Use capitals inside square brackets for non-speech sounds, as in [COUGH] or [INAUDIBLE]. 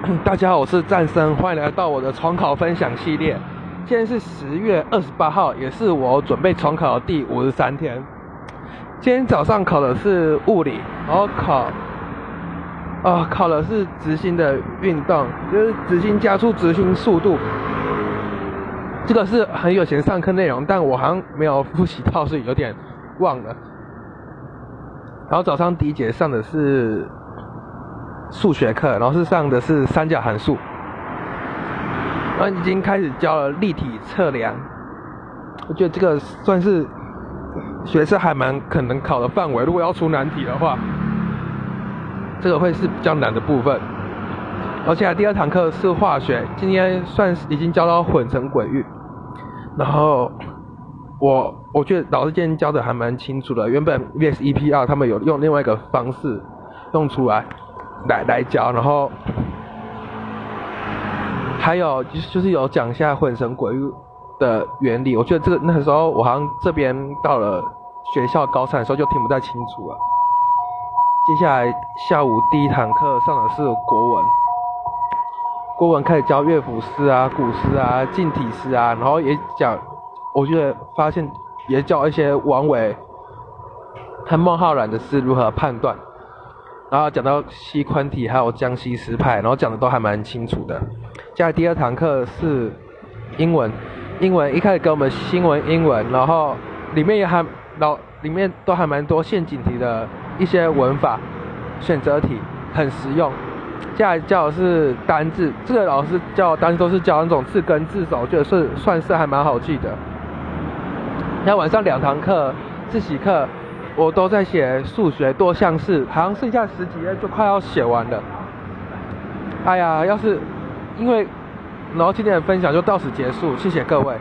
[CLEARS THROAT] 大家好，我是战生，欢迎来到我的重考分享系列。今天是十月二十八号，也是我准备重考的第五十三天。今天早上考的是物理，然后考，啊，考的是直心的运动，就是直心加速直心速度。这个是很有钱上课内容，但我好像没有复习到，所以有点忘了。然后早上第一节上的是。数学课，然后是上的是三角函数，然后已经开始教了立体测量。我觉得这个算是学生还蛮可能考的范围。如果要出难题的话，这个会是比较难的部分。而且第二堂课是化学，今天算是已经教到混成轨域。然后我我觉得老师今天教的还蛮清楚的。原本 VS EPR 他们有用另外一个方式用出来。来来教，然后还有就是有讲一下混神鬼域的原理。我觉得这个那时候我好像这边到了学校高三的时候就听不太清楚了。接下来下午第一堂课上的是国文，国文开始教乐府诗啊、古诗啊、近体诗啊，然后也讲，我觉得发现也教一些王维和孟浩然的诗如何判断。然后讲到西昆体，还有江西诗派，然后讲的都还蛮清楚的。接下来第二堂课是英文，英文一开始给我们新闻英文，然后里面也还老里面都还蛮多陷阱题的一些文法选择题，很实用。接下来教的是单字，这个老师教单字都是教那种字根字首，我觉得是算是还蛮好记的。那晚上两堂课自习课。我都在写数学多项式，好像剩下十几页就快要写完了。哎呀，要是因为，然后今天的分享就到此结束，谢谢各位。